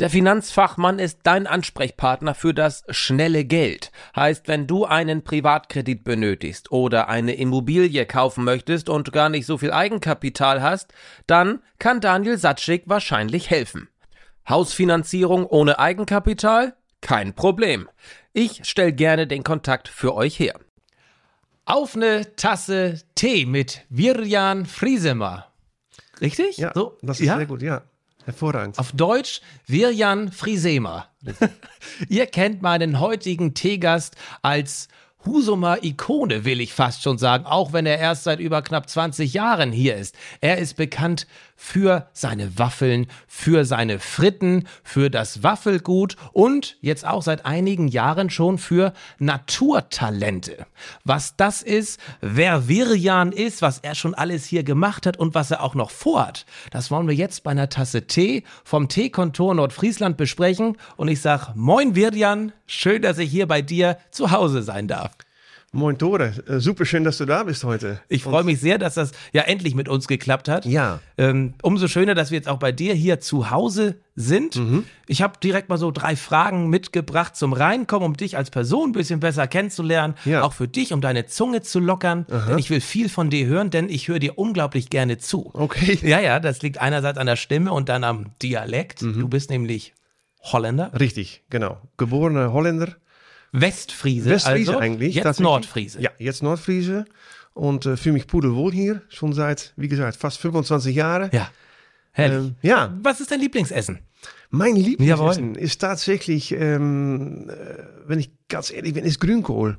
Der Finanzfachmann ist dein Ansprechpartner für das schnelle Geld. Heißt, wenn du einen Privatkredit benötigst oder eine Immobilie kaufen möchtest und gar nicht so viel Eigenkapital hast, dann kann Daniel Satschik wahrscheinlich helfen. Hausfinanzierung ohne Eigenkapital? Kein Problem. Ich stelle gerne den Kontakt für euch her. Auf eine Tasse Tee mit Virjan Friesemer. Richtig? Ja, so, das ist ja? sehr gut, ja. Hervorragend. Auf Deutsch Virjan Friesemer. Ihr kennt meinen heutigen Teegast als Husumer Ikone, will ich fast schon sagen, auch wenn er erst seit über knapp 20 Jahren hier ist. Er ist bekannt für seine Waffeln, für seine Fritten, für das Waffelgut und jetzt auch seit einigen Jahren schon für Naturtalente. Was das ist, wer Virjan ist, was er schon alles hier gemacht hat und was er auch noch vorhat, das wollen wir jetzt bei einer Tasse Tee vom Teekontor Nordfriesland besprechen. Und ich sag Moin Virjan, schön, dass ich hier bei dir zu Hause sein darf. Moin Tore, äh, super schön, dass du da bist heute. Ich freue mich sehr, dass das ja endlich mit uns geklappt hat. Ja. Ähm, umso schöner, dass wir jetzt auch bei dir hier zu Hause sind. Mhm. Ich habe direkt mal so drei Fragen mitgebracht zum Reinkommen, um dich als Person ein bisschen besser kennenzulernen. Ja. Auch für dich, um deine Zunge zu lockern. Denn ich will viel von dir hören, denn ich höre dir unglaublich gerne zu. Okay. Ja, ja, das liegt einerseits an der Stimme und dann am Dialekt. Mhm. Du bist nämlich Holländer. Richtig, genau. Geborener Holländer. Westfriese, Westfriese also eigentlich. jetzt. Nordfriese. Ja, jetzt Nordfriese. Und äh, fühle mich pudelwohl hier. Schon seit, wie gesagt, fast 25 Jahren. Ja. Herrlich. Ähm, ja, Was ist dein Lieblingsessen? mein Jawohl. Lieblingsessen ist tatsächlich, ähm, äh, wenn ich ganz ehrlich bin, ist Grünkohl.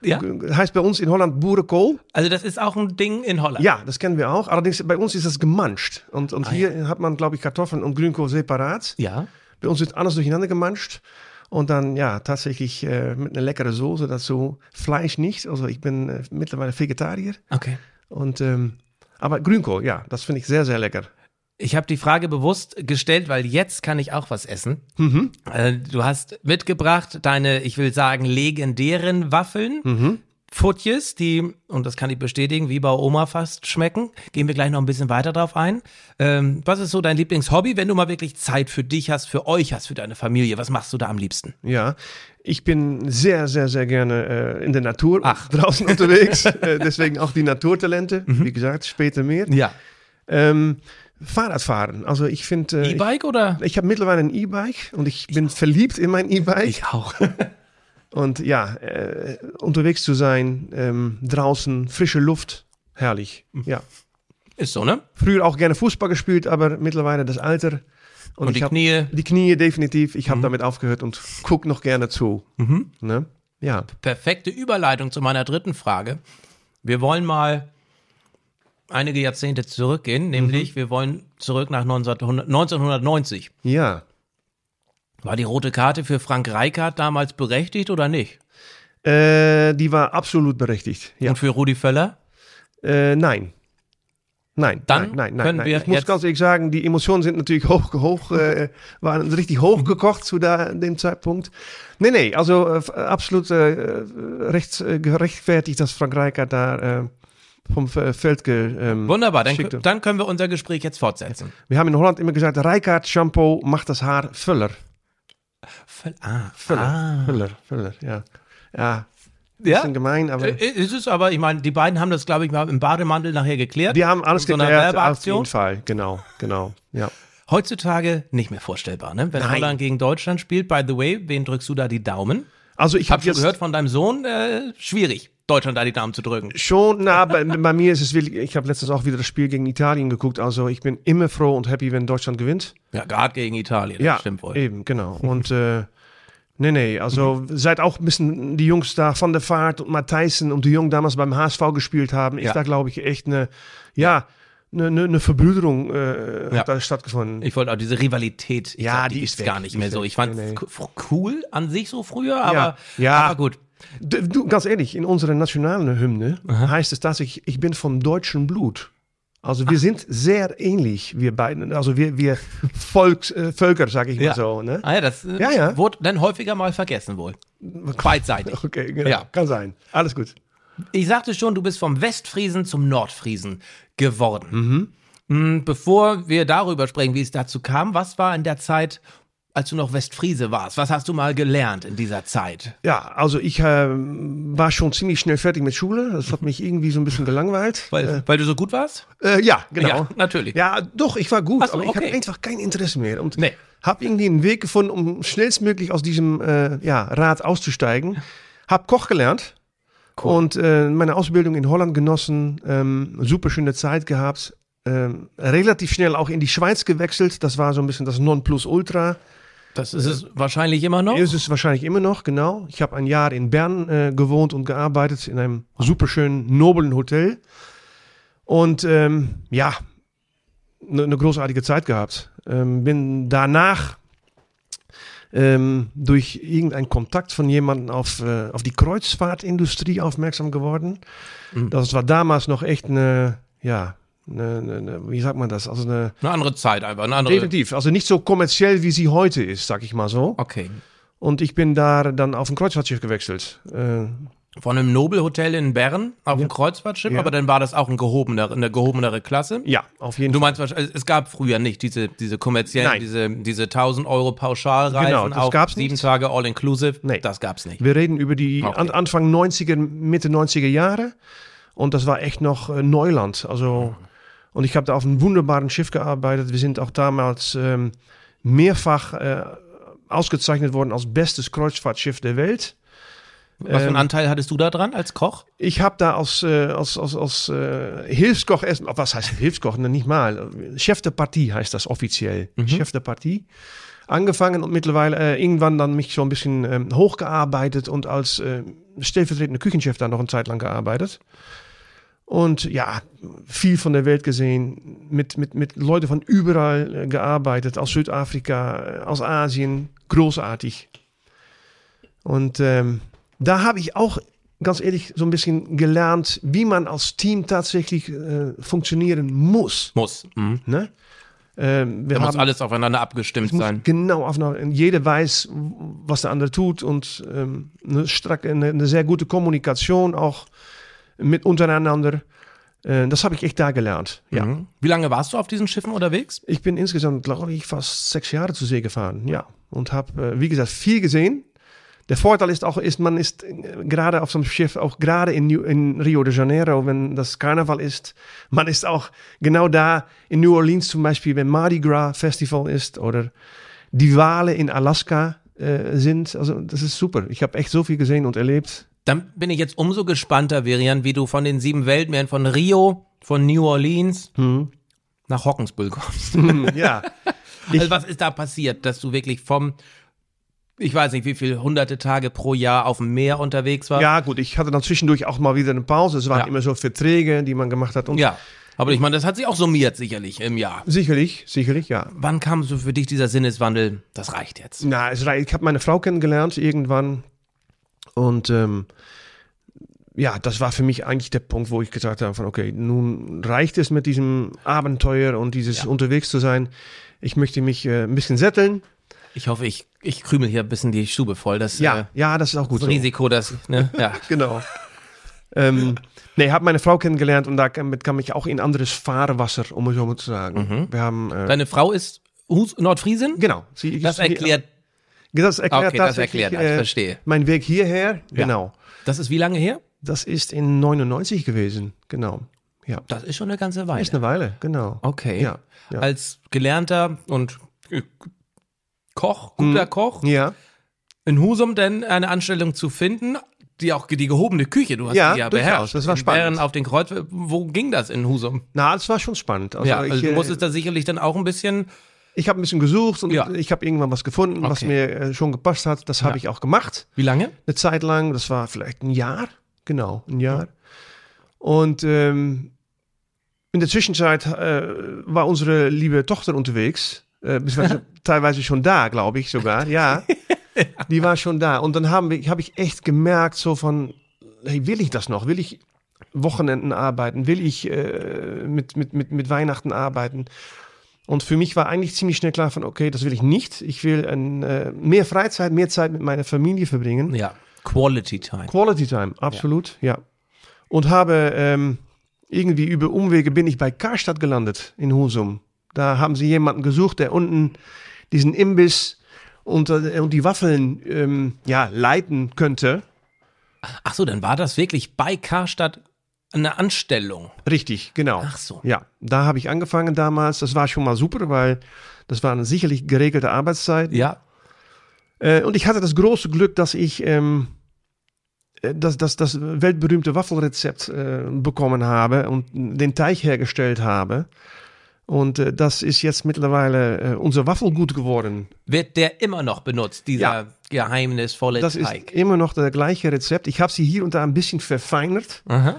Ja. Heißt bei uns in Holland Boerenkool. Also das ist auch ein Ding in Holland. Ja, das kennen wir auch. Allerdings bei uns ist das gemanscht. Und, und Ah, hier hat man, glaube ich, Kartoffeln und Grünkohl separat. Ja. Bei uns wird alles durcheinander gemanscht. Und dann, ja, tatsächlich äh, mit einer leckeren Soße dazu. Fleisch nicht. Also ich bin äh, mittlerweile Vegetarier. Okay. Und, ähm, aber Grünkohl, ja, das finde ich sehr, sehr lecker. Ich habe die Frage bewusst gestellt, weil jetzt kann ich auch was essen. Mhm. Äh, du hast mitgebracht deine, ich will sagen, legendären Waffeln. Mhm. Futjes, die, und das kann ich bestätigen, wie bei Oma fast schmecken. Gehen wir gleich noch ein bisschen weiter drauf ein. Ähm, was ist so dein Lieblingshobby, wenn du mal wirklich Zeit für dich hast, für euch hast, für deine Familie? Was machst du da am liebsten? Ja, ich bin sehr, sehr, sehr gerne äh, in der Natur Ach. draußen unterwegs. äh, deswegen auch die Naturtalente. Mhm. Wie gesagt, später mehr. Ja. Ähm, Fahrradfahren. Also ich finde... Äh, E-Bike oder? ich ich habe mittlerweile ein E-Bike und ich bin verliebt in mein E-Bike. auch. Und ja, äh, unterwegs zu sein, ähm, draußen, frische Luft, herrlich. Ja. Ist so, ne? Früher auch gerne Fußball gespielt, aber mittlerweile das Alter. Und, ich die Knie. Die Knie definitiv. Ich habe damit aufgehört und guck noch gerne zu. Mhm. Ne? Ja. perfekte Überleitung zu meiner dritten Frage. Wir wollen mal einige Jahrzehnte zurückgehen, nämlich wir wollen zurück nach 1900 1990. Ja. War die rote Karte für Frank Reichardt damals berechtigt oder nicht? Äh, die war absolut berechtigt. Ja. Und für Rudi Völler? Äh, nein. Nein, Dann nein, nein, nein. können nein. wir ich muss ganz ehrlich sagen, die Emotionen sind natürlich hoch, hoch äh, waren richtig hochgekocht zu da, dem Zeitpunkt. Nee, nee, also äh, absolut äh, recht, äh, gerechtfertigt, dass Frank Rijkaard da äh, vom F- Feld ge, ähm, Wunderbar, dann, schickte. dann können wir unser Gespräch jetzt fortsetzen. Wir haben in Holland immer gesagt, Rijkaard Shampoo macht das Haar Füller. Völl- Ah, Füller, ah. Füller, Füller, ja. Ja, Ja, bisschen gemein, aber äh, ist es aber, ich meine, die beiden haben das, glaube ich, mal im Bademantel nachher geklärt. wir haben alles so geklärt, auf jeden Fall. Genau, genau, ja. Heutzutage nicht mehr vorstellbar, ne? Wenn Nein. Holland gegen Deutschland spielt, by the way, wen drückst du da die Daumen? Also ich habe habe schon jetzt gehört von deinem Sohn, äh, schwierig, Deutschland da die Daumen zu drücken. Schon, na, bei, bei mir ist es wirklich, ich habe letztens auch wieder das Spiel gegen Italien geguckt, also ich bin immer froh und happy, wenn Deutschland gewinnt. Ja, gerade gegen Italien, Ja, das stimmt wohl. eben, genau. Und äh, nee, nee, also seit auch ein bisschen die Jungs da von der Fahrt und Matthijssen und die Jungen damals beim HSV gespielt haben, ist Ja. da glaube ich echt eine, ja, eine, eine, eine Verbrüderung äh, Ja. hat da stattgefunden. Ich wollte auch diese Rivalität, Ja, glaub, die die ist weg, gar nicht mehr so. Ich fand Nee, nee. cool an sich so früher, aber, ja. aber gut. Du, ganz ehrlich, in unserer nationalen Hymne heißt es tatsächlich, ich bin vom deutschen Blut. Also wir sind sehr ähnlich, wir beiden. Also wir, wir Volks, äh, Völker, sag ich mal Ja. so. Ne? Ah ja, das äh, Ja, ja. wurde dann häufiger mal vergessen wohl. Beidseitig. Okay, genau. Ja. Kann sein. Alles gut. Ich sagte schon, du bist vom Westfriesen zum Nordfriesen geworden. Mhm. Bevor wir darüber sprechen, wie es dazu kam, was war in der Zeit, als du noch Westfriese warst? Was hast du mal gelernt in dieser Zeit? Ja, also ich äh, war schon ziemlich schnell fertig mit Schule. Das hat mich irgendwie so ein bisschen gelangweilt. Weil, weil du so gut warst? Äh, ja, genau. Ja, natürlich. Ja, doch, ich war gut, so, aber ich okay. hatte einfach kein Interesse mehr. Und Nee. habe irgendwie einen Weg gefunden, um schnellstmöglich aus diesem äh, ja, Rad auszusteigen. Hab Koch gelernt und äh, meine Ausbildung in Holland genossen. Ähm, super schöne Zeit gehabt. Ähm, relativ schnell auch in die Schweiz gewechselt. Das war so ein bisschen das Nonplusultra. Das ist es wahrscheinlich immer noch. Ist es wahrscheinlich immer noch, genau. Ich habe ein Jahr in Bern äh, gewohnt und gearbeitet in einem superschönen, noblen Hotel. Und ähm, ja, eine ne großartige Zeit gehabt. Ähm, bin danach ähm, durch irgendeinen Kontakt von jemandem auf, äh, auf die Kreuzfahrtindustrie aufmerksam geworden. Das war damals noch echt eine, ja, eine, eine, wie sagt man das? Also eine, Eine andere Zeit einfach, eine andere. definitiv, also nicht so kommerziell, wie sie heute ist, sag ich mal so. Okay. Und ich bin da dann auf ein Kreuzfahrtschiff gewechselt. Äh, Von einem Nobelhotel in Bern auf ein Kreuzfahrtschiff, Ja. aber dann war das auch ein gehobener, eine gehobenere Klasse. ja, auf jeden Du Fall. meinst wahrscheinlich, es gab früher nicht diese, diese kommerziellen, Nein. diese, diese 1000 Euro Pauschalreisen Genau, das auf gab's sieben nicht. Tage All-Inclusive. Nee. Das gab's nicht. Wir reden über die Okay. an, Anfang 90er, Mitte 90er Jahre. Und das war echt noch äh, Neuland. Also, und ich habe da auf einem wunderbaren Schiff gearbeitet. Wir sind auch damals ähm, mehrfach äh, ausgezeichnet worden als bestes Kreuzfahrtschiff der Welt. Was für einen Ähm, Anteil hattest du da dran als Koch? Ich habe da als, äh, als, als, als äh, Hilfskoch erst, was heißt Hilfskoch? Ne, nicht mal. Chef de Partie heißt das offiziell. Chef de Partie. Angefangen und mittlerweile äh, irgendwann dann mich so ein bisschen ähm, hochgearbeitet und als äh, stellvertretender Küchenchef da noch eine Zeit lang gearbeitet. Und ja, viel von der Welt gesehen, mit, mit, mit Leuten von überall äh, gearbeitet, aus Südafrika, äh, aus Asien, großartig. Und ähm, da habe ich auch ganz ehrlich so ein bisschen gelernt, wie man als Team tatsächlich äh, funktionieren muss. Muss. Mhm. Ne? Ähm, wir Da muss haben alles aufeinander abgestimmt muss sein. genau jeder weiß, was der andere tut und ähm, eine, eine, eine sehr gute Kommunikation auch mit untereinander. Äh, das habe ich echt da gelernt. Ja. Mhm. Wie lange warst du auf diesen Schiffen unterwegs? Ich bin insgesamt, glaube ich, fast sechs Jahre zur See gefahren. Ja. Und habe, äh, wie gesagt, viel gesehen. Der Vorteil ist auch, ist, man ist äh, gerade auf so einem Schiff, auch gerade in, New- in Rio de Janeiro, wenn das Karneval ist, man ist auch genau da in New Orleans zum Beispiel, wenn Mardi Gras Festival ist oder die Wale in Alaska äh, sind. Also das ist super. Ich habe echt so viel gesehen und erlebt. Dann bin ich jetzt umso gespannter, Verian, wie du von den sieben Weltmeeren von Rio, von New Orleans Mhm. nach Hockensbull kommst. ja. also was ist da passiert, dass du wirklich vom, ich weiß nicht, wie viele hunderte Tage pro Jahr auf dem Meer unterwegs warst? ja, gut, ich hatte dann zwischendurch auch mal wieder eine Pause. Es waren Ja. immer so Verträge, die man gemacht hat. Und Ja. Aber ich meine, das hat sich auch summiert sicherlich im Jahr. Sicherlich, sicherlich, ja. Wann kam so für dich dieser Sinneswandel? Das reicht jetzt. Na, es rei- ich habe meine Frau kennengelernt irgendwann und ähm, ja, das war für mich eigentlich der Punkt, wo ich gesagt habe, von okay, nun reicht es mit diesem Abenteuer und dieses Ja. unterwegs zu sein. Ich möchte mich äh, ein bisschen sätteln. Ich hoffe, ich, ich krümel hier ein bisschen die Stube voll. Das, Ja, äh, ja, das ist auch gut das so. Risiko, dass, ne, ja. Genau. ähm, nee, habe meine Frau kennengelernt und damit kam ich auch in anderes Fahrwasser, um es so mal zu sagen. Wir haben äh, Deine Frau ist Hus Nordfriesin? genau. Sie, Das erklärt, das erklärt okay, das erklärt, das, äh, verstehe. mein Weg hierher. Genau. Das ist wie lange her? Das ist in 99 gewesen, genau. Ja. Das ist schon eine ganze Weile. Ist eine Weile, genau. Okay. Ja, ja. Als gelernter und äh, Koch, guter Mhm. Koch, Ja, in Husum denn eine Anstellung zu finden, die auch die gehobene Küche, du hast Ja, die ja durchaus, beherrscht. das war spannend. Auf den Kreuz, wo ging das in Husum? na, das war schon spannend. Also ja, ich, also du äh, musstest da sicherlich dann auch ein bisschen, ich habe ein bisschen gesucht und Ja. ich habe irgendwann was gefunden, was Okay. mir äh, schon gepasst hat. Das habe ich auch gemacht. wie lange? Eine Zeit lang, das war vielleicht ein Jahr, genau, ein Jahr. Und ähm, in der Zwischenzeit äh, war unsere liebe Tochter unterwegs, äh, teilweise schon da, glaube ich sogar, ja. Die war schon da. Und dann haben wir, habe ich echt gemerkt, so von, hey, will ich das noch? Will ich Wochenenden arbeiten? Will ich äh, mit, mit, mit, mit Weihnachten arbeiten? Und für mich war eigentlich ziemlich schnell klar von, okay, das will ich nicht. Ich will ein, äh, mehr Freizeit, mehr Zeit mit meiner Familie verbringen. Ja, Quality Time. Quality Time, absolut, ja. Und habe ähm, irgendwie über Umwege bin ich bei Karstadt gelandet in Husum. Da haben sie jemanden gesucht, der unten diesen Imbiss und, äh, und die Waffeln ähm, ja, leiten könnte. Ach so, dann war das wirklich bei Karstadt eine Anstellung. Richtig, genau. Ach so. Ja, da habe ich angefangen damals. Das war schon mal super, weil das war eine sicherlich geregelte Arbeitszeit. Ja. Äh, und ich hatte das große Glück, dass ich ähm, äh, das, das, das weltberühmte Waffelrezept äh, bekommen habe und den Teig hergestellt habe. Und äh, das ist jetzt mittlerweile äh, unser Waffelgut geworden. Wird der immer noch benutzt, dieser Ja. geheimnisvolle Das Teig? ist immer noch das gleiche Rezept. Ich habe sie hier und da ein bisschen verfeinert, Aha.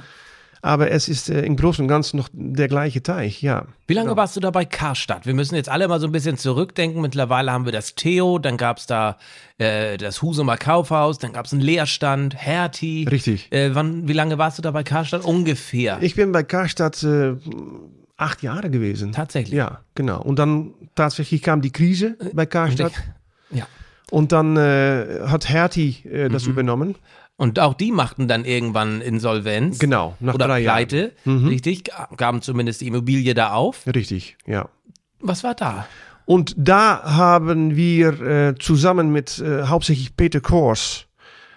Aber es ist äh, im Großen und Ganzen noch der gleiche Teig, ja. Wie lange warst du da bei Karstadt? Wir müssen jetzt alle mal so ein bisschen zurückdenken. Mittlerweile haben wir das Theo, dann gab es da äh, das Husumer Kaufhaus, dann gab es einen Leerstand, Hertie. Richtig. Äh, wann, wie lange warst du da bei Karstadt? Ungefähr. Ich bin bei Karstadt äh, acht Jahre gewesen. Tatsächlich. Ja, genau. Und dann tatsächlich kam die Krise bei Karstadt. Ja. Und dann äh, hat Hertie äh, das Mhm. übernommen. Und auch die machten dann irgendwann Insolvenz. Genau, nach Oder drei Jahren. Mhm. Pleite, richtig? Gaben zumindest die Immobilie da auf. Richtig, ja. Was war da? Und da haben wir äh, zusammen mit äh, hauptsächlich Peter Kors,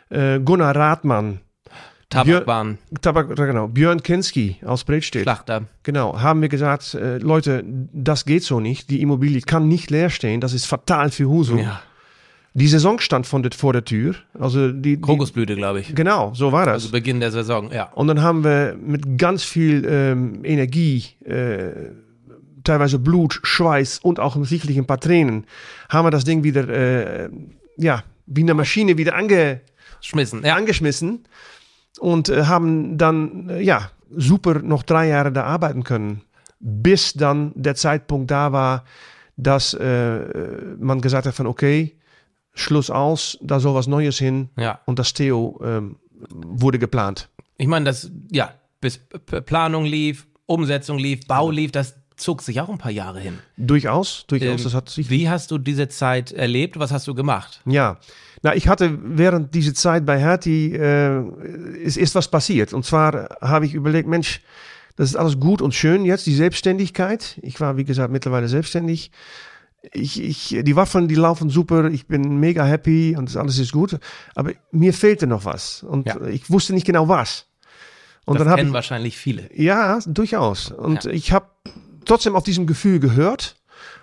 äh, Gunnar Rathmann, Tabakbahn, Tabak, genau, Björn Kinski aus Bredstedt. Schlachter. Genau, haben wir gesagt, äh, Leute, das geht so nicht. Die Immobilie kann nicht leer stehen. Das ist fatal für Husum. Ja. Die Saison stand von der, vor der Tür. Also die, die Krokusblüte, glaube ich. Genau, so war das. Also Beginn der Saison, ja. Und dann haben wir mit ganz viel ähm, Energie, äh, teilweise Blut, Schweiß und auch sicherlich ein paar Tränen, haben wir das Ding wieder, äh, ja, wie eine Maschine wieder ange, Schmissen, ja. angeschmissen und äh, haben dann, äh, ja, super noch drei Jahre da arbeiten können, bis dann der Zeitpunkt da war, dass äh, man gesagt hat von, okay, Schluss aus, da soll was Neues hin Ja. und das Theo ähm, wurde geplant. Ich meine, das, ja, bis Planung lief, Umsetzung lief, Bau lief, das zog sich auch ein paar Jahre hin. Durchaus, durchaus, Ähm, das hat sich Wie hast du diese Zeit erlebt? Was hast du gemacht? Ja, na, ich hatte während dieser Zeit bei Hertie äh, ist, ist was passiert. Und zwar habe ich überlegt, Mensch, das ist alles gut und schön jetzt, die Selbstständigkeit. Ich war, wie gesagt, mittlerweile selbstständig. Ich, ich, die Waffeln, die laufen super, ich bin mega happy und alles ist gut. Aber mir fehlte noch was. Und Ja. ich wusste nicht genau was. Und das dann kennen ich, wahrscheinlich viele. ja, durchaus. Und Ja. ich habe trotzdem auf diesem Gefühl gehört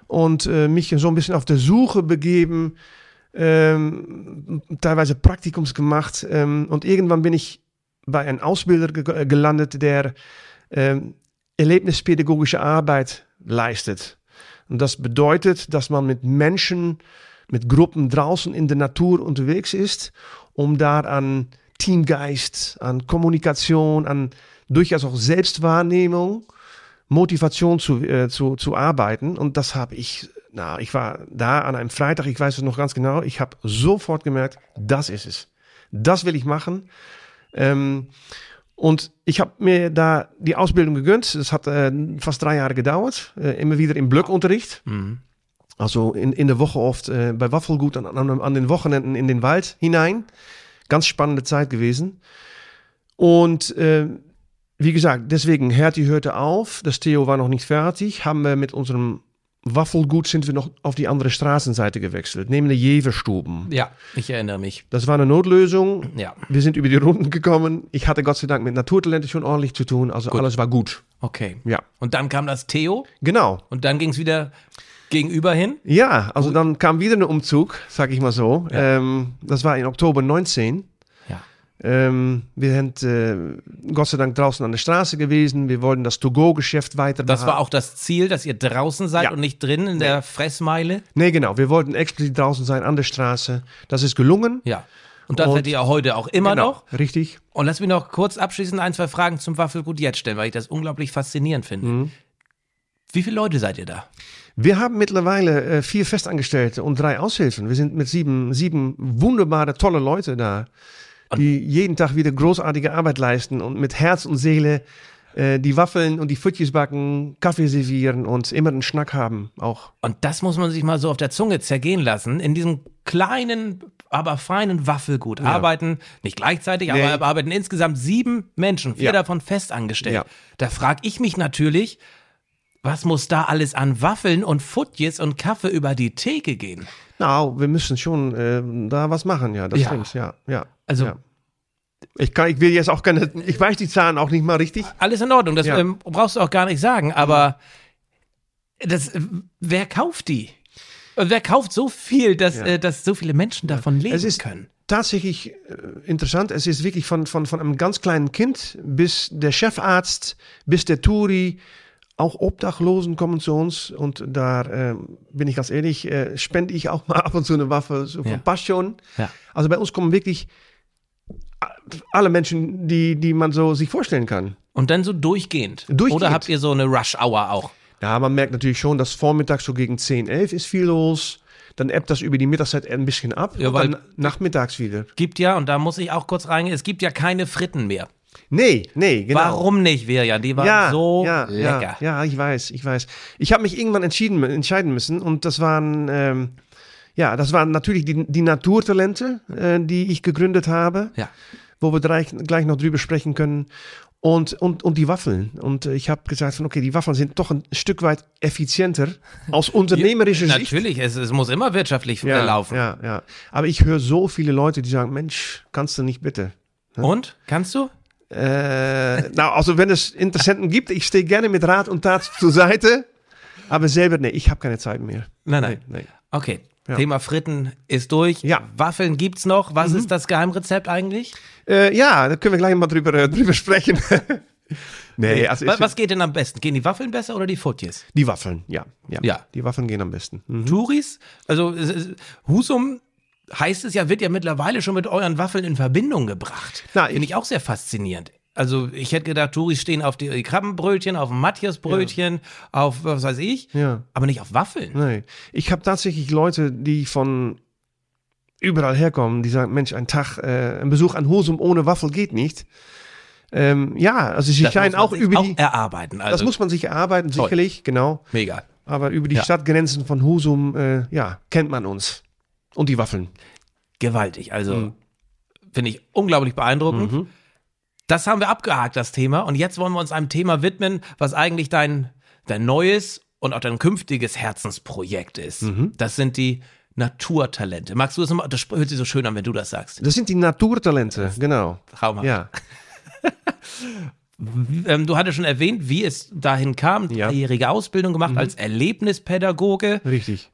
und äh, mich so ein bisschen auf der Suche begeben, ähm, teilweise Praktikums gemacht. Ähm, und irgendwann bin ich bei einem Ausbilder ge äh, gelandet, der ähm, erlebnispädagogische Arbeit leistet. Und das bedeutet, dass man mit Menschen, mit Gruppen draußen in der Natur unterwegs ist, um da an Teamgeist, an Kommunikation, an durchaus auch Selbstwahrnehmung, Motivation zu, äh, zu, zu arbeiten. Und das habe ich, na, ich war da an einem Freitag, ich weiß es noch ganz genau, ich habe sofort gemerkt, das ist es. Das will ich machen. Ähm, und ich habe mir da die Ausbildung gegönnt. Das hat äh, fast drei Jahre gedauert. Äh, immer wieder im Blöckunterricht. Also in, in der Woche oft äh, bei Waffelgut, an, an, an den Wochenenden in den Wald hinein. Ganz spannende Zeit gewesen. Und äh, wie gesagt, deswegen, Hertie hörte auf. Das Theo war noch nicht fertig. Haben wir mit unserem Waffelgut sind wir noch auf die andere Straßenseite gewechselt, der Jeverstuben. Ja, ich erinnere mich. Das war eine Notlösung. Ja, Wir sind über die Runden gekommen. Ich hatte Gott sei Dank mit Naturtalente schon ordentlich zu tun. Also alles war gut. okay. Ja, Und dann kam das Theo genau. und dann ging es wieder gegenüber hin. Ja, also dann kam wieder ein Umzug, sag ich mal so. Ähm, das war in Oktober 19. Ähm, wir sind äh, Gott sei Dank draußen an der Straße gewesen. Wir wollten das To-Go-Geschäft weiter Das war auch das Ziel, dass ihr draußen seid Ja. und nicht drin in der Fressmeile. Nee, genau. Wir wollten explizit draußen sein an der Straße. Das ist gelungen. Ja. Und das Und- seid ihr heute auch immer Genau, noch. Richtig. Und lass mich noch kurz abschließend ein, zwei Fragen zum Waffelgut jetzt stellen, weil ich das unglaublich faszinierend finde. Mhm. Wie viele Leute seid ihr da? Wir haben mittlerweile äh, vier Festangestellte und drei Aushilfen. Wir sind mit sieben, sieben wunderbare, tolle Leute da, die jeden Tag wieder großartige Arbeit leisten und mit Herz und Seele äh, die Waffeln und die Pfütjes backen, Kaffee servieren und immer einen Schnack haben auch. Und das muss man sich mal so auf der Zunge zergehen lassen. In diesem kleinen, aber feinen Waffelgut arbeiten, nicht gleichzeitig, Nee. aber arbeiten insgesamt sieben Menschen, vier Ja. davon festangestellt. Ja. Da frage ich mich natürlich, was muss da alles an Waffeln und Futjes und Kaffee über die Theke gehen? Na, wir müssen schon äh, da was machen, ja, das Ja. stimmt, ja, ja. Also- ja. Ich, kann, ich will jetzt auch keine, ich weiß die Zahlen auch nicht mal richtig. Alles in Ordnung, das Ja. ähm, brauchst du auch gar nicht sagen, aber das, äh, wer kauft die? Und wer kauft so viel, dass, Ja. äh, dass so viele Menschen davon leben Es ist können? tatsächlich äh, interessant. Es ist wirklich von, von, von einem ganz kleinen Kind bis der Chefarzt, bis der Touri. Auch Obdachlosen kommen zu uns und da ähm, bin ich ganz ehrlich, äh, spende ich auch mal ab und zu eine Waffe so von Ja. Passion. Ja. Also bei uns kommen wirklich alle Menschen, die, die man so sich vorstellen kann. Und dann so durchgehend. Durchgehend. Oder habt ihr so eine Rush-Hour auch? Ja, man merkt natürlich schon, dass vormittags so gegen 10, 11 ist viel los. Dann ebbt das über die Mittagszeit ein bisschen ab. Ja, und weil- dann nachmittags wieder. Gibt ja, und da muss ich auch kurz reingehen, es gibt ja keine Fritten mehr. Nee, nee, genau. Warum nicht, Virjan? Die waren so lecker. Ja, ja, ich weiß, ich weiß. Ich habe mich irgendwann entschieden, entscheiden müssen und das waren, ähm, ja, das waren natürlich die, die Naturtalente, äh, die ich gegründet habe, Ja. wo wir gleich, gleich noch drüber sprechen können. Und, und, und die Waffeln. Und äh, ich habe gesagt von, okay, die Waffeln sind doch ein Stück weit effizienter aus unternehmerischer Sicht. Natürlich, es, es muss immer wirtschaftlich äh, Ja, laufen. ja, ja. Aber ich höre so viele Leute, die sagen, Mensch, kannst du nicht bitte? Und? Kannst du? Äh, nou, also wenn es Interessenten gibt, ich stehe gerne mit Rat und Tat zur Seite. Aber selber, nee, ich habe keine Zeit mehr. Nein, nein. Nee, nee. Okay. Ja. Thema Fritten ist durch. Ja. Mhm. Waffeln gibt's noch. Was ist das Geheimrezept eigentlich? Äh, ja, da können wir gleich mal drüber, äh, drüber sprechen. nee, also was, was geht denn am besten? Gehen die Waffeln besser oder die Futjes? die Waffeln, ja, ja. Ja. Die Waffeln gehen am besten. Mhm. Touris? Also Husum heißt es ja, wird ja mittlerweile schon mit euren Waffeln in Verbindung gebracht. Na, Finde ich auch sehr faszinierend. Also ich hätte gedacht, Touris stehen auf die Krabbenbrötchen, auf Matthiasbrötchen, auf was weiß ich, Ja. aber nicht auf Waffeln. Nee. Ich habe tatsächlich Leute, die von überall herkommen, die sagen, Mensch, ein Tag, äh, ein Besuch an Husum ohne Waffel geht nicht. Ähm, ja, also sie Das scheinen muss man auch über auch die, erarbeiten. Also das muss man sich erarbeiten, Toll. sicherlich, genau. mega. Aber über die Ja. Stadtgrenzen von Husum, äh, ja, kennt man uns. Und die Waffeln. Gewaltig. Also Mhm. finde ich unglaublich beeindruckend. Das haben wir abgehakt, das Thema. Und jetzt wollen wir uns einem Thema widmen, was eigentlich dein, dein neues und auch dein künftiges Herzensprojekt ist. Mhm. Das sind die Naturtalente. Magst du das nochmal? Das hört sich so schön an, wenn du das sagst. Das sind die Naturtalente, genau. Traumhaft. Ja, Ähm, du hattest schon erwähnt, wie es dahin kam. Ja. Mhm. Dreijährige Ausbildung gemacht als Erlebnispädagoge richtig.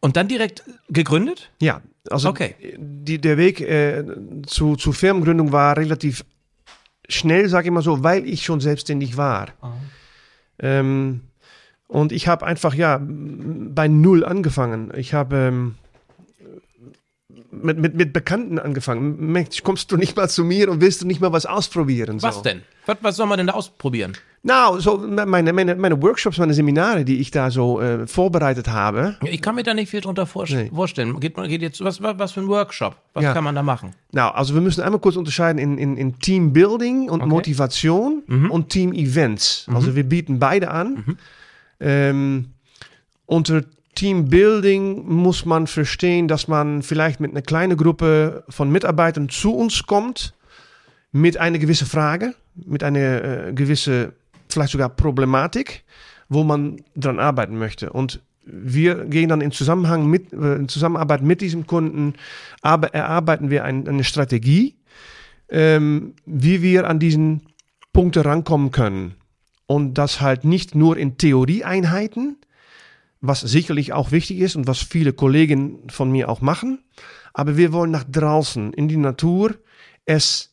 und dann direkt gegründet? Ja, also Okay. die, der Weg äh, zu, zu Firmengründung war relativ schnell, sage ich mal so, weil ich schon selbstständig war. Ähm, und ich habe einfach ja bei Null angefangen. Ich habe ähm, mit, mit, mit Bekannten angefangen. Mensch, kommst du nicht mal zu mir und willst du nicht mal was ausprobieren? So. Was denn? Was, was soll man denn da ausprobieren? Nou, so meine, meine, meine Workshops, meine Seminare, die ich da so äh, vorbereitet habe. Ich kann mir da nicht viel drunter vor Nee. vorstellen. Geht, geht jetzt, was, was für ein Workshop? Was Ja. kann man da machen? Nou, also wir müssen einmal kurz unterscheiden in, in, in Teambuilding und Okay. Motivation und Team Events. Also wir bieten beide an. Ähm, unter Teambuilding muss man verstehen, dass man vielleicht mit einer kleinen Gruppe von Mitarbeitern zu uns kommt mit einer gewissen Frage, mit einer äh, gewissen, vielleicht sogar Problematik, wo man dran arbeiten möchte. Und wir gehen dann in Zusammenhang mit, äh, in Zusammenarbeit mit diesem Kunden, aber erarbeiten wir ein, eine Strategie, ähm, wie wir an diesen Punkte rankommen können. Und das halt nicht nur in Theorieeinheiten, was sicherlich auch wichtig ist und was viele Kollegen von mir auch machen, aber wir wollen nach draußen in die Natur es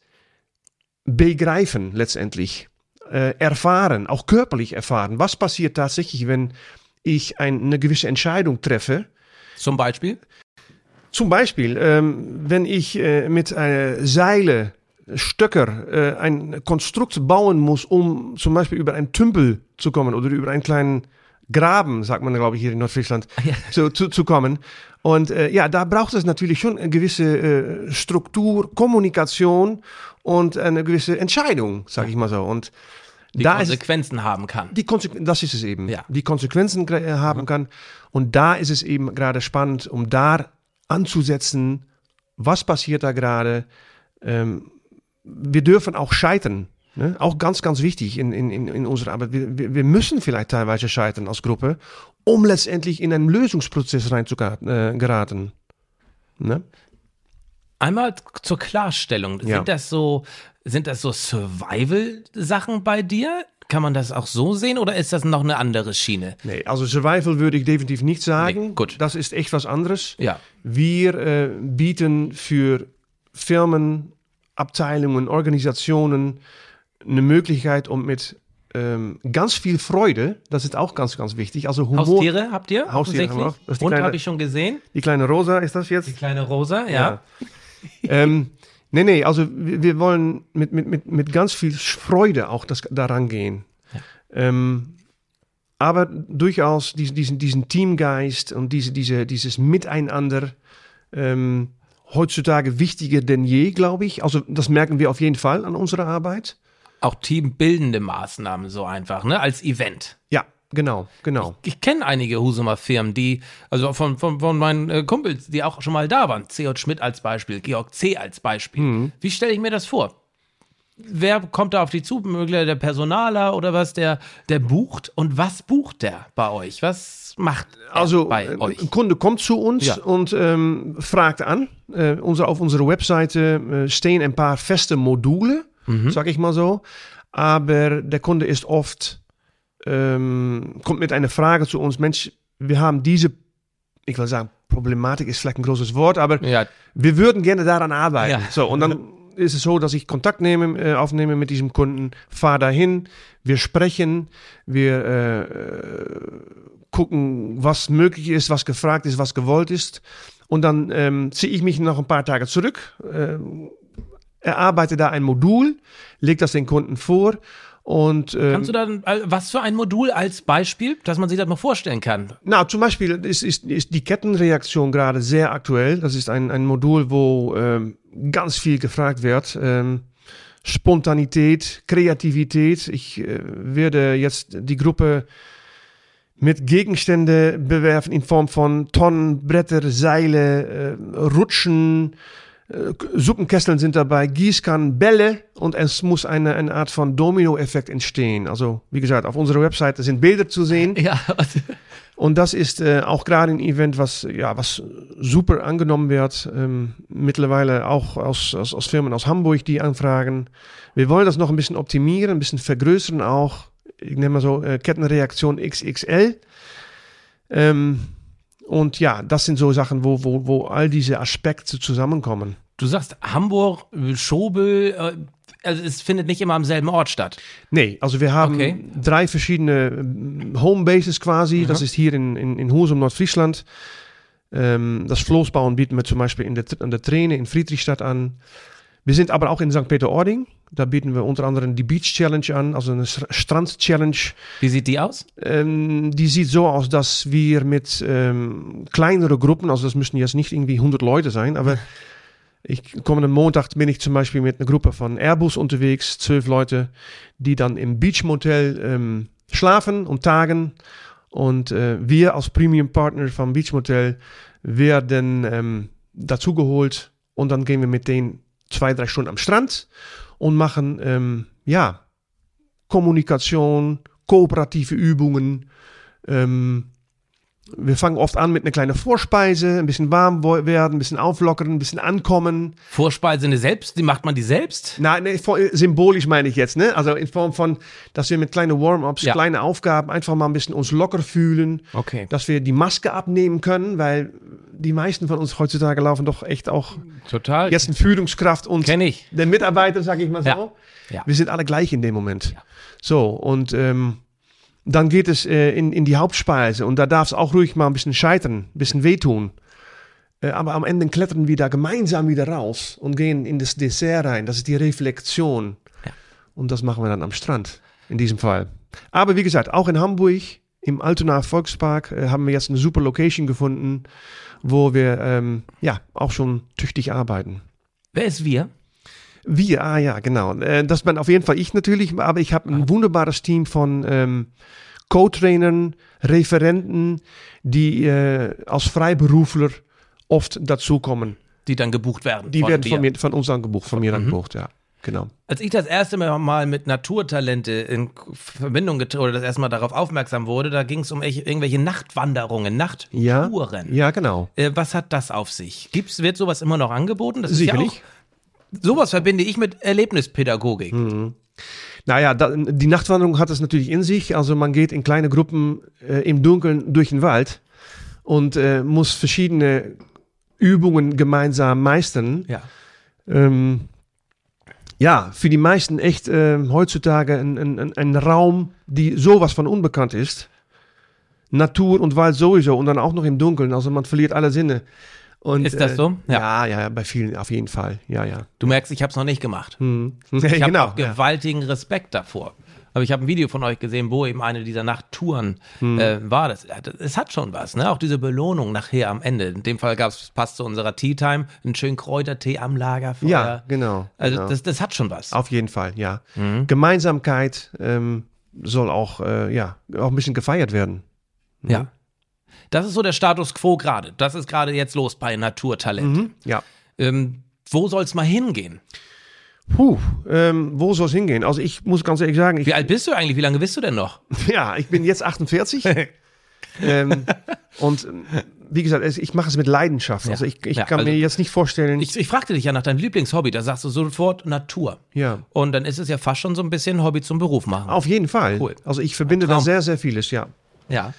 begreifen letztendlich, äh, erfahren, auch körperlich erfahren. Was passiert tatsächlich, wenn ich ein, eine gewisse Entscheidung treffe? Zum Beispiel? Zum Beispiel, ähm, wenn ich äh, mit äh, Seile, Stöcker äh, ein Konstrukt bauen muss, um zum Beispiel über einen Tümpel zu kommen oder über einen kleinen Graben, sagt man, glaube ich, hier in Nordfriesland, Ja. zu, zu, zu kommen. Und äh, ja, da braucht es natürlich schon eine gewisse äh, Struktur, Kommunikation und eine gewisse Entscheidung, sage ich mal so. Und Die da ist Konsequenzen haben kann. die Konsequ das ist es eben, Ja. die Konsequenzen äh, haben kann. Und da ist es eben gerade spannend, um da anzusetzen, was passiert da gerade. Ähm, wir dürfen auch scheitern. Ne? Auch ganz, ganz wichtig in, in, in unserer Arbeit. Wir, wir, müssen vielleicht teilweise scheitern als Gruppe, um letztendlich in einen Lösungsprozess reinzugeraten. Äh, geraten. ne? Einmal zur Klarstellung. Ja. Sind das so, sind das so Survival-Sachen bei dir? Kann man das auch so sehen oder ist das noch eine andere Schiene? Nee, also Survival würde ich definitiv nicht sagen. Nee, gut. Das ist echt was anderes. Ja. Wir äh, bieten für Firmen, Abteilungen, Organisationen eine Möglichkeit, um mit ähm, ganz viel Freude, das ist auch ganz, ganz wichtig. Also Humor. Haustiere habt ihr? Haustiere haben wir auch. Das ist die Und kleine- habe ich schon gesehen. Die kleine Rosa ist das Die jetzt? kleine Rosa, ja. ähm, nee, nee, also wir, wir wollen mit, mit, mit, mit ganz viel Freude auch das, daran gehen. Ähm, aber durchaus diesen, diesen, diesen Teamgeist und diese, diese, dieses Miteinander ähm, heutzutage wichtiger denn je, glaube ich. Also das merken wir auf jeden Fall an unserer Arbeit. Auch teambildende Maßnahmen so einfach, ne? Als Event. Ja, genau, genau. Ich kenne einige Husumer Firmen, die, also von, von, von meinen äh, Kumpels, die auch schon mal da waren. C.J. Schmidt als Beispiel, Georg C. als Beispiel. Mhm. Wie stelle ich mir das vor? Wer kommt da auf die zu? Möglicherweise der Personaler oder was? Der, der bucht? Und was bucht der bei euch? Was macht er Also bei äh, euch? ein Kunde kommt zu uns Ja. und ähm, fragt an. Äh, unsere, auf unserer Webseite äh, stehen ein paar feste Module, Mhm. sag ich mal so. Aber der Kunde ist oft, ähm, kommt mit einer Frage zu uns, Mensch, wir haben diese, ich will sagen, Problematik ist vielleicht ein großes Wort, aber Ja, wir würden gerne daran arbeiten. Ja. So, und dann ist es so, dass ich Kontakt nehme, äh, aufnehme mit diesem Kunden, fahre dahin, wir sprechen, wir äh, gucken, was möglich ist, was gefragt ist, was gewollt ist. Und dann ähm, ziehe ich mich noch ein paar Tage zurück, äh, erarbeite da ein Modul, lege das den Kunden vor und ähm, kannst du dann, was für ein Modul als Beispiel, dass man sich das mal vorstellen kann? Na, zum Beispiel ist, ist, ist die Kettenreaktion gerade sehr aktuell. Das ist ein, ein Modul, wo ähm, ganz viel gefragt wird. Ähm, Spontanität, Kreativität. Ich äh, werde jetzt die Gruppe mit Gegenstände bewerfen in Form von Tonnen, Bretter, Seile, äh, Rutschen, Suppenkesseln sind dabei, Gießkannen, Bälle und es muss eine, eine Art von Domino-Effekt entstehen. Also, wie gesagt, auf unserer Webseite sind Bilder zu sehen. Ja, Und das ist äh, auch gerade ein Event, was ja was super angenommen wird. Ähm, mittlerweile auch aus, aus, aus Firmen aus Hamburg, die anfragen. Wir wollen das noch ein bisschen optimieren, ein bisschen vergrößern auch. Ich nenne mal so äh, Kettenreaktion XXL. Ähm, und ja, das sind so Sachen, wo, wo, wo all diese Aspekte zusammenkommen. du sagst Hamburg, Schobel, äh, also es findet nicht immer am selben Ort statt. Nee, also wir haben Okay. drei verschiedene ähm, Homebases quasi. Das ist hier in, in, in Husum, Nordfriesland. Ähm, das Floßbauen bieten wir zum Beispiel in der, an der Träne in Friedrichstadt an. Wir sind aber auch in St. Peter-Ording. Da bieten wir unter anderem die Beach Challenge an, also eine Str- Strand-Challenge. Wie sieht die aus? Ähm, die sieht so aus, dass wir mit ähm, kleineren Gruppen, also das müssen jetzt nicht irgendwie 100 Leute sein, aber ich kommenden Montag bin ich zum Beispiel mit einer Gruppe von Airbus unterwegs, zwölf Leute, die dann im Beachmotel ähm, schlafen und tagen. Und äh, wir als Premium Partner vom Beachmotel werden ähm, dazugeholt und dann gehen wir mit denen zwei, drei Stunden am Strand und machen ähm, ja Kommunikation, kooperative Übungen. Ähm, wir fangen oft an mit einer kleinen Vorspeise, ein bisschen warm werden, ein bisschen auflockern, ein bisschen ankommen. Vorspeise eine selbst, die macht man die selbst? Nein, vor- symbolisch meine ich jetzt, ne? Also in Form von, dass wir mit kleinen Warm-ups, Ja. kleine Aufgaben einfach mal ein bisschen uns locker fühlen, Okay. dass wir die Maske abnehmen können, weil die meisten von uns heutzutage laufen doch echt auch Total. jetzt in Führungskraft und Kenn ich. der Mitarbeiter, sage ich mal so. Ja. Ja. Wir sind alle gleich in dem Moment. Ja. So, und ähm, dann geht es äh, in, in die Hauptspeise und da darf es auch ruhig mal ein bisschen scheitern, ein bisschen wehtun. Äh, aber am Ende klettern wir da gemeinsam wieder raus und gehen in das Dessert rein. Das ist die Reflexion. Ja. Und das machen wir dann am Strand, in diesem Fall. Aber wie gesagt, auch in Hamburg, im Altona Volkspark, äh, haben wir jetzt eine super Location gefunden, wo wir ähm, ja auch schon tüchtig arbeiten. Wer ist wir? Wir, ah ja, genau. Äh, das bin auf jeden Fall ich natürlich, aber ich habe ein wunderbares Team von ähm, Co-Trainern, Referenten, die äh, als Freiberufler oft dazukommen. Die dann gebucht werden. Die werden dir. von, mir, von uns dann gebucht, von mir dann gebucht, ja. Genau. Als ich das erste Mal mit Naturtalente in Verbindung getreten oder das erste Mal darauf aufmerksam wurde, da ging es um irgendwelche Nachtwanderungen, Ja, Nachttouren. ja, genau. Äh, was hat das auf sich? Gibt's, wird sowas immer noch angeboten? Das Sicherlich. Ist ja auch, sowas verbinde ich mit Erlebnispädagogik. Naja, da, die Nachtwanderung hat es natürlich in sich. Also man geht in kleine Gruppen äh, im Dunkeln durch den Wald und äh, muss verschiedene Übungen gemeinsam meistern. Ja. Ähm, ja, für die meisten echt ähm, heutzutage ein, ein, ein- ein Raum, die sowas von unbekannt ist. Natur und Wald sowieso und dann auch noch im Dunkeln. Also man verliert alle Sinne. Und, Ist das so? Ja. ja, ja, bei vielen auf jeden Fall. Ja, ja. Du merkst, ich habe es noch nicht gemacht. Hm. Ich habe genau. gewaltigen Respekt davor. Aber ich habe ein Video von euch gesehen, wo eben eine dieser Nachttouren Hm. äh, war. Das, es hat schon was, ne? Auch diese Belohnung nachher am Ende. In dem Fall gab's passt zu unserer Tea Time, einen schönen Kräutertee am Lagerfeuer. Ja, genau. Also genau. das, das hat schon was. Auf jeden Fall, ja. Mhm. Gemeinsamkeit ähm, soll auch, äh, ja, auch ein bisschen gefeiert werden. Ja. Das ist so der Status quo gerade. Das ist gerade jetzt los bei Naturtalent. Mhm. Ja. Ähm, wo soll's mal hingehen? Puh, ähm, wo soll es hingehen? Also ich muss ganz ehrlich sagen, ich, Wie alt bist du eigentlich? Wie lange bist du denn noch? ja, ich bin jetzt 48 ähm, und wie gesagt, es- ich mache es mit Leidenschaft. Also ich, ich Ja, kann also- mir jetzt nicht vorstellen. Ich, ich fragte dich ja nach deinem Lieblingshobby. Da sagst du sofort Natur. ja, Und dann ist es ja fast schon so ein bisschen Hobby zum Beruf machen. auf jeden Fall. Cool. Also ich verbinde da sehr, sehr vieles, ja. Ja.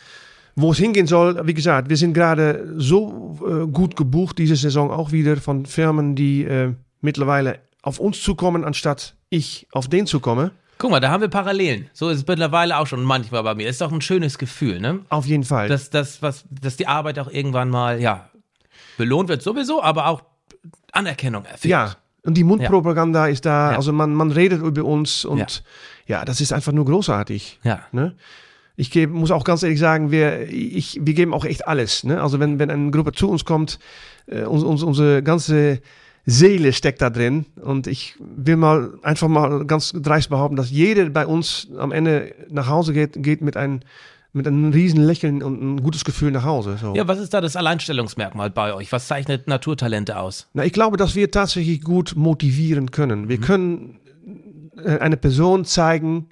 Wo es hingehen soll, wie gesagt, wir sind gerade so äh, gut gebucht diese Saison auch wieder von Firmen, die äh, mittlerweile auf uns zukommen, anstatt ich auf den zukomme. Guck mal, da haben wir Parallelen. So ist es mittlerweile auch schon manchmal bei mir. Ist doch ein schönes Gefühl, ne? Auf jeden Fall. Dass, dass, was, dass die Arbeit auch irgendwann mal, ja, belohnt wird sowieso, aber auch Anerkennung erfährt. Ja, und die Mundpropaganda ist da, Ja. also man, man redet über uns und ja. das ist einfach nur großartig. Ja. Ne? Ich gebe, muss auch ganz ehrlich sagen, wir, ich, wir geben auch echt alles. Ne? Also wenn, wenn eine Gruppe zu uns kommt, äh, uns, uns, unsere ganze Seele steckt da drin und ich will mal einfach mal ganz dreist behaupten, dass jeder bei uns am Ende nach Hause geht, geht mit einem mit einem riesen Lächeln und ein gutes Gefühl nach Hause. So. Ja, was ist da das Alleinstellungsmerkmal bei euch? Was zeichnet Naturtalente aus? Na, ich glaube, dass wir tatsächlich gut motivieren können. Wir können äh, eine Person zeigen,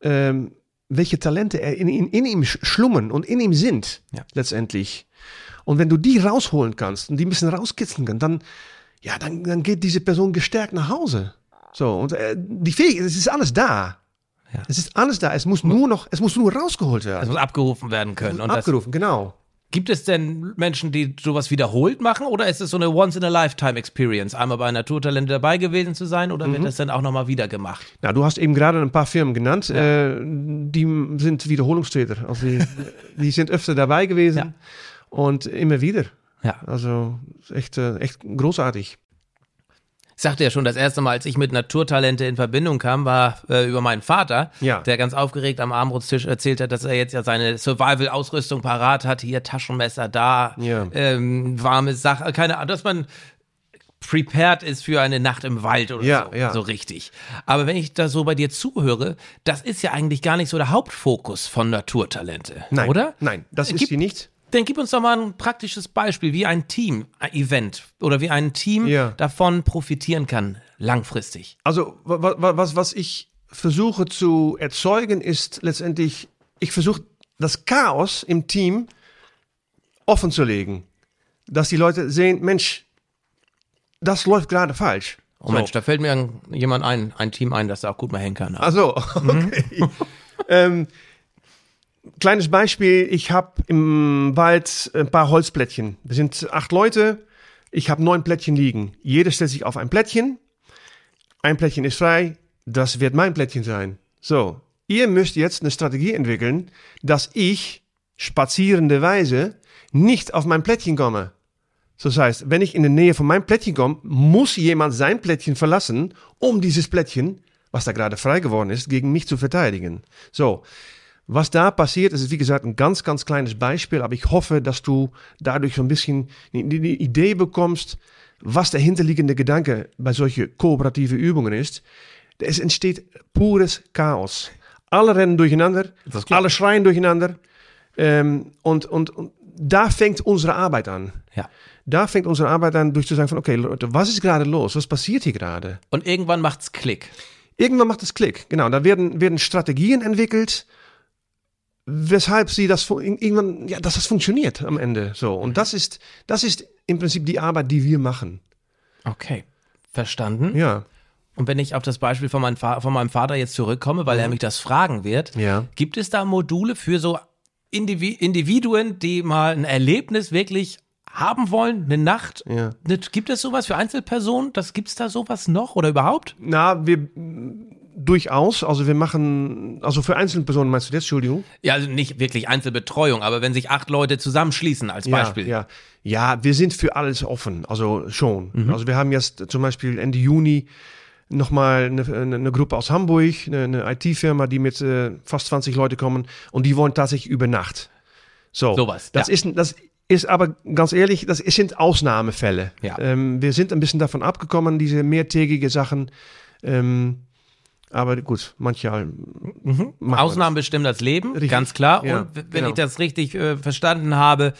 ähm, welche Talente er in, in, in ihm sch- schlummern und in ihm sind, Ja. letztendlich. Und wenn du die rausholen kannst und die ein bisschen rauskitzeln kannst, dann, ja, dann, dann geht diese Person gestärkt nach Hause. So, und äh, die Fähigkeit, es ist alles da. Ja. Es ist alles da. Es muss nur noch, es muss nur rausgeholt Es werden. muss abgerufen werden können. Und das, Abgerufen, genau. Gibt es denn Menschen, die sowas wiederholt machen oder ist es so eine Once-in-a-Lifetime-Experience, einmal bei Naturtalente dabei gewesen zu sein oder Mhm. wird das dann auch nochmal wieder gemacht? Na, du hast eben gerade ein paar Firmen genannt, äh, die sind Wiederholungstäter. Also die, die sind öfter dabei gewesen Ja. und immer wieder. Ja. Also echt, äh, echt großartig. Ich sagte ja schon, das erste Mal, als ich mit Naturtalente in Verbindung kam, war äh, über meinen Vater, Ja. der ganz aufgeregt am Abendbrotstisch erzählt hat, dass er jetzt ja seine Survival-Ausrüstung parat hat. Hier Taschenmesser da, Ja. ähm, warme Sachen, keine Ahnung, dass man prepared ist für eine Nacht im Wald oder Ja, so, ja. so richtig. Aber wenn ich da so bei dir zuhöre, das ist ja eigentlich gar nicht so der Hauptfokus von Naturtalente, Nein, oder? Nein, das ist Gib- sie nicht. Dann gib uns doch mal ein praktisches Beispiel, wie ein Team-Event oder wie ein Team Ja. davon profitieren kann, langfristig. Also wa- wa- was, was ich versuche zu erzeugen, ist letztendlich, ich versuche das Chaos im Team offen zu legen. Dass die Leute sehen, Mensch, das läuft gerade falsch. Oh Mensch, da fällt mir jemand ein, ein Team ein, das da auch gut mal hängen kann. Also, okay. ähm, kleines Beispiel, ich habe im Wald ein paar Holzplättchen. Wir sind acht Leute, ich habe neun Plättchen liegen. Jeder stellt sich auf ein Plättchen. Ein Plättchen ist frei, das wird mein Plättchen sein. So, ihr müsst jetzt eine Strategie entwickeln, dass ich spazierende Weise nicht auf mein Plättchen komme. So, das heißt, wenn ich in die Nähe von meinem Plättchen komme, muss jemand sein Plättchen verlassen, um dieses Plättchen, was da gerade frei geworden ist, gegen mich zu verteidigen. So, was da passiert, ist wie gesagt ein ganz, ganz kleines Beispiel, aber ich hoffe, dass du dadurch so ein bisschen die, Idee bekommst, was der hinterliegende Gedanke bei solchen kooperatieve Übungen ist. Es entsteht pures Chaos. Alle rennen durcheinander, alle schreien durcheinander. Ähm, und, und, und da fängt unsere Arbeit an. Ja. Da fängt unsere Arbeit an, durch zu sagen von, okay, Leute, was ist gerade los? Was passiert hier gerade? Und irgendwann macht's Klick. Irgendwann macht es Klick, genau. Da werden, werden Strategien entwickelt, weshalb sie das irgendwann, ja, dass das funktioniert am Ende. So. Und das ist, das ist im Prinzip die Arbeit, die wir machen. Okay. Verstanden. Ja. Und wenn ich auf das Beispiel von, meinem Fa- von meinem Vater jetzt zurückkomme, weil er mich das fragen wird, Ja. gibt es da Module für so Indivi Individuen, die mal ein Erlebnis wirklich haben wollen, eine Nacht? Ja. Gibt es sowas für Einzelpersonen? Das gibt's da sowas noch oder überhaupt? Na, wir durchaus, also wir machen, also für einzelne Personen meinst du das, Entschuldigung? Ja, also nicht wirklich Einzelbetreuung, aber wenn sich acht Leute zusammenschließen als Beispiel. Ja, ja. ja, wir sind für alles offen, also schon. Also wir haben jetzt zum Beispiel Ende Juni nochmal eine, eine, eine Gruppe aus Hamburg, eine, eine IT-Firma, die mit äh, fast 20 Leute kommen und die wollen tatsächlich über Nacht. So, Sowas, Das ja. ist, das ist aber ganz ehrlich, das sind Ausnahmefälle. Ja. Ähm, wir sind ein bisschen davon abgekommen, diese mehrtägige Sachen. Ähm, aber gut, manchmal. machen wir Ausnahmen bestimmen das Leben, Richtig. ganz klar. Ja, Und wenn genau. ich das richtig äh, verstanden habe,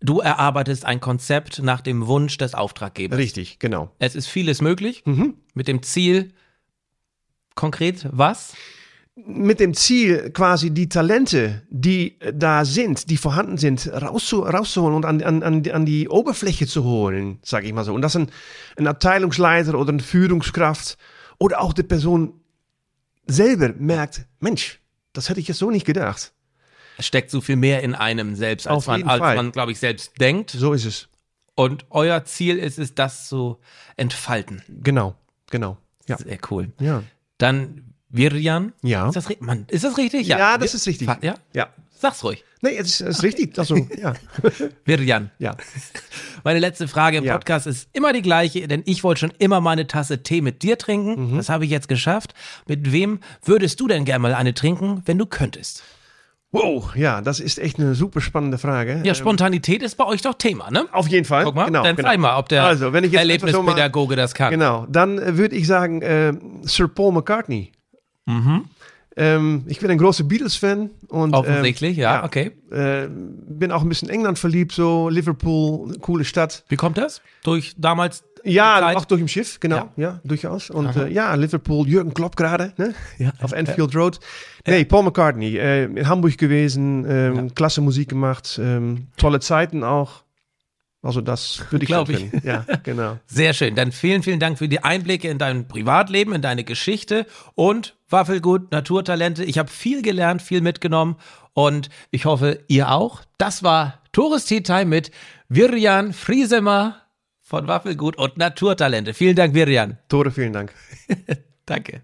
du erarbeitest ein Konzept nach dem Wunsch des Auftraggebers. Richtig, genau. Es ist vieles möglich Mhm. mit dem Ziel, konkret was? mit dem Ziel, quasi die Talente, die äh, da sind, die vorhanden sind, rauszu, rauszuholen und an, an, an die Oberfläche zu holen, sage ich mal so. Und dass ein, ein Abteilungsleiter oder eine Führungskraft oder auch die Person selber merkt, Mensch, das hätte ich jetzt so nicht gedacht. Es steckt so viel mehr in einem selbst, als Auf man, jeden als Fall. man glaube ich, selbst denkt. So ist es. Und euer Ziel ist es, das zu entfalten. Genau, genau. Ja. Sehr cool. Ja. Dann Virjan. Ja. Ist das, Mann, ist das richtig? Ja, das ist richtig. Ja? Ja. Sag's ruhig. Nee, es ist, es ist richtig. Also, ja. Virjan. Ja. Meine letzte Frage im Ja. Podcast ist immer die gleiche, denn ich wollte schon immer mal eine Tasse Tee mit dir trinken. Mhm. Das habe ich jetzt geschafft. Mit wem würdest du denn gerne mal eine trinken, wenn du könntest? Wow, ja, das ist echt eine super spannende Frage. Ja, Spontanität ist bei euch doch Thema, ne? Auf jeden Fall. Guck mal, genau, dann genau. zeig mal, ob der also, wenn ich jetzt einfach so mal- Erlebnispädagoge das kann. Genau, dann äh, würde ich sagen äh, Sir Paul McCartney. Ähm, ich bin ein großer Beatles-Fan. und Offensichtlich, ähm, ja, okay. Äh, bin auch ein bisschen England verliebt, so Liverpool, eine coole Stadt. Wie kommt das? Durch damals Ja, Zeit? auch durch im Schiff, genau. Ja, durchaus. Und äh, ja, Liverpool, Jürgen Klopp gerade, ne? Ja. auf Anfield Road. Nee, Paul McCartney, äh, in Hamburg gewesen, ähm, klasse Musik gemacht, ähm, tolle Zeiten auch. Also das würde ich Glaub schon ich. Ja, genau. Sehr schön. Dann vielen, vielen Dank für die Einblicke in dein Privatleben, in deine Geschichte und Waffelgut, Naturtalente. Ich habe viel gelernt, viel mitgenommen und ich hoffe, ihr auch. Das war Tourist Tea Time mit Virjan Friesemer von Waffelgut und Naturtalente. Vielen Dank, Virjan. Tore, vielen Dank. Danke.